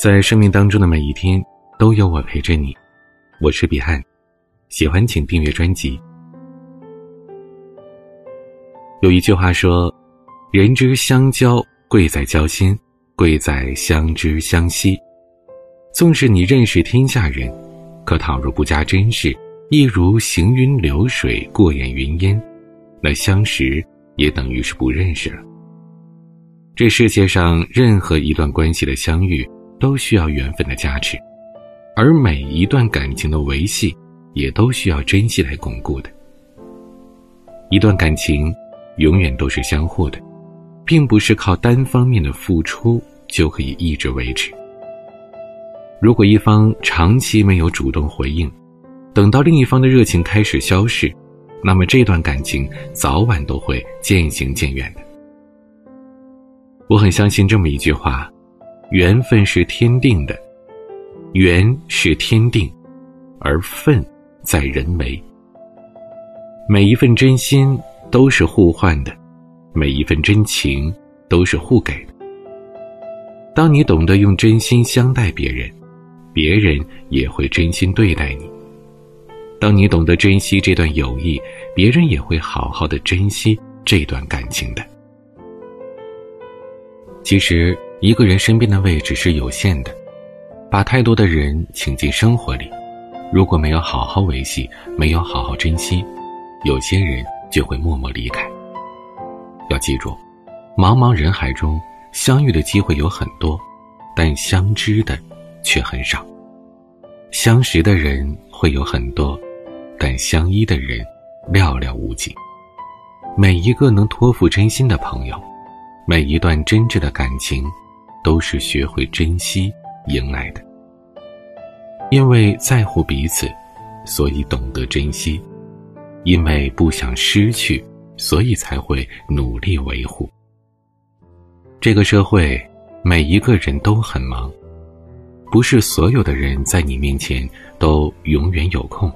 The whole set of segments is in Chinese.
在生命当中的每一天，都有我陪着你。我是彼岸，喜欢请订阅专辑。有一句话说：“人之相交，贵在交心，贵在相知相惜。”纵使你认识天下人，可倘若不加珍视，亦如行云流水，过眼云烟，那相识也等于是不认识了。这世界上任何一段关系的相遇。都需要缘分的加持，而每一段感情的维系，也都需要珍惜来巩固的。一段感情，永远都是相互的，并不是靠单方面的付出就可以一直维持。如果一方长期没有主动回应，等到另一方的热情开始消逝，那么这段感情早晚都会渐行渐远的。我很相信这么一句话。缘分是天定的，缘是天定，而分在人为。每一份真心都是互换的，每一份真情都是互给的。当你懂得用真心相待别人，别人也会真心对待你。当你懂得珍惜这段友谊，别人也会好好的珍惜这段感情的。其实。一个人身边的位置是有限的，把太多的人请进生活里，如果没有好好维系，没有好好珍惜，有些人就会默默离开。要记住，茫茫人海中相遇的机会有很多，但相知的却很少；相识的人会有很多，但相依的人寥寥无几。每一个能托付真心的朋友，每一段真挚的感情。都是学会珍惜迎来的，因为在乎彼此，所以懂得珍惜；因为不想失去，所以才会努力维护。这个社会，每一个人都很忙，不是所有的人在你面前都永远有空，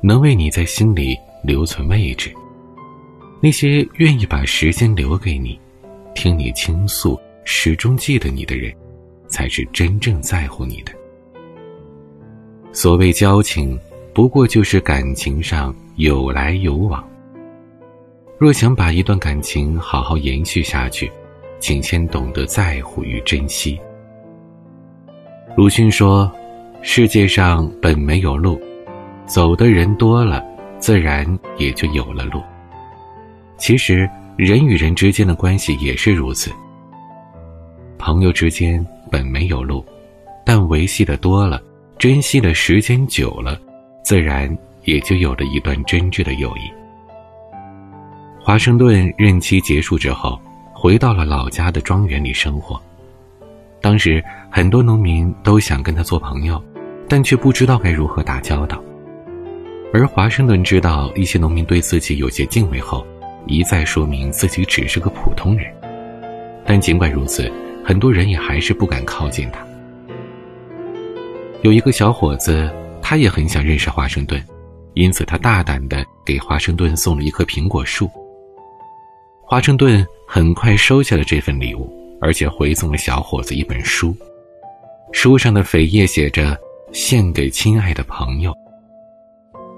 能为你在心里留存位置。那些愿意把时间留给你，听你倾诉。始终记得你的人，才是真正在乎你的。所谓交情，不过就是感情上有来有往。若想把一段感情好好延续下去，请先懂得在乎与珍惜。鲁迅说：“世界上本没有路，走的人多了，自然也就有了路。”其实，人与人之间的关系也是如此。朋友之间本没有路，但维系的多了，珍惜的时间久了，自然也就有了一段真挚的友谊。华盛顿任期结束之后，回到了老家的庄园里生活。当时很多农民都想跟他做朋友，但却不知道该如何打交道。而华盛顿知道一些农民对自己有些敬畏后，一再说明自己只是个普通人。但尽管如此。很多人也还是不敢靠近他。有一个小伙子，他也很想认识华盛顿，因此他大胆的给华盛顿送了一棵苹果树。华盛顿很快收下了这份礼物，而且回送了小伙子一本书，书上的扉页写着“献给亲爱的朋友”。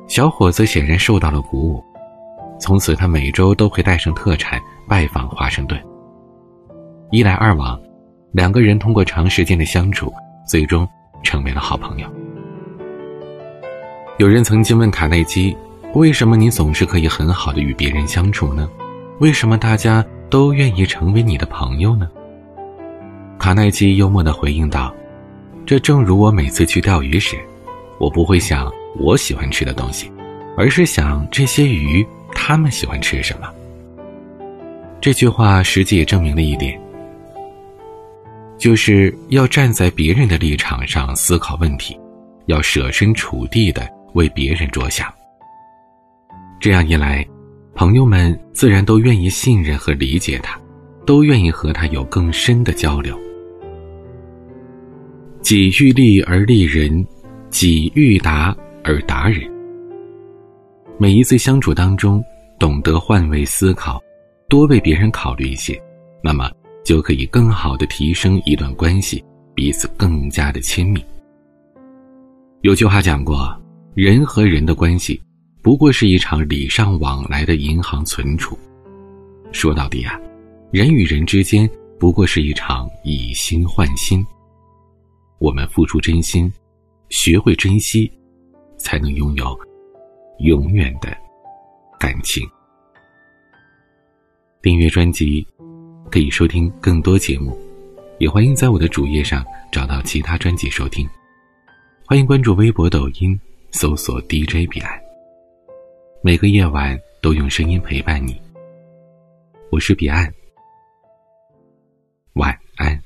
小伙子显然受到了鼓舞，从此他每周都会带上特产拜访华盛顿。一来二往。两个人通过长时间的相处，最终成为了好朋友。有人曾经问卡耐基：“为什么你总是可以很好的与别人相处呢？为什么大家都愿意成为你的朋友呢？”卡耐基幽默的回应道：“这正如我每次去钓鱼时，我不会想我喜欢吃的东西，而是想这些鱼他们喜欢吃什么。”这句话实际也证明了一点。就是要站在别人的立场上思考问题，要设身处地的为别人着想。这样一来，朋友们自然都愿意信任和理解他，都愿意和他有更深的交流。己欲立而立人，己欲达而达人。每一次相处当中，懂得换位思考，多为别人考虑一些，那么。就可以更好的提升一段关系，彼此更加的亲密。有句话讲过，人和人的关系，不过是一场礼尚往来的银行存储。说到底啊，人与人之间不过是一场以心换心。我们付出真心，学会珍惜，才能拥有永远的感情。订阅专辑，可以收听更多节目，也欢迎在我的主页上找到其他专辑收听。欢迎关注微博、抖音，搜索 DJ 彼岸。每个夜晚都用声音陪伴你。我是彼岸，晚安。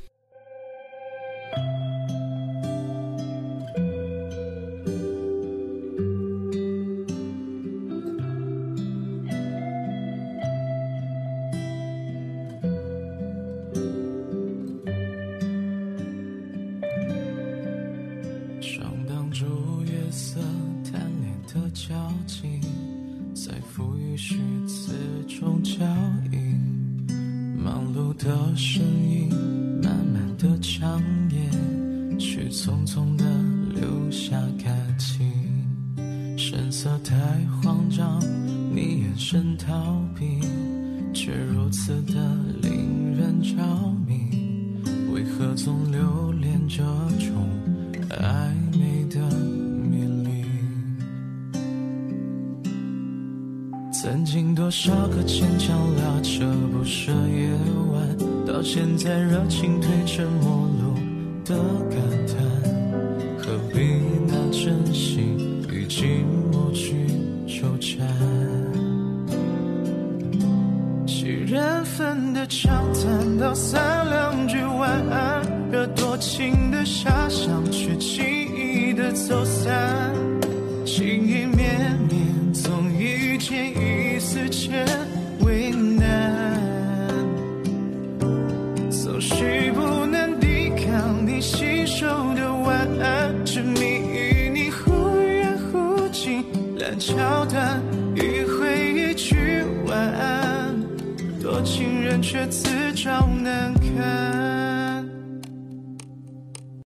在浮语虚词中交映，忙碌的身影慢慢的长夜，却匆匆的留下感情。神色太慌张，你眼神逃避，却如此的令人着迷。为何总留恋这种暧昧的曾经多少个牵强拉扯不舍夜晚。到现在，热情褪成陌路的感叹，何必拿真心与寂寞去纠缠？几人份的长谈，道三两句晚安，惹多情的遐想，却轻易的走散，情意绵人为难总是不能抵抗你信手的晚安执迷与你忽远忽近烂桥段迂回一句晚安多情人却自找难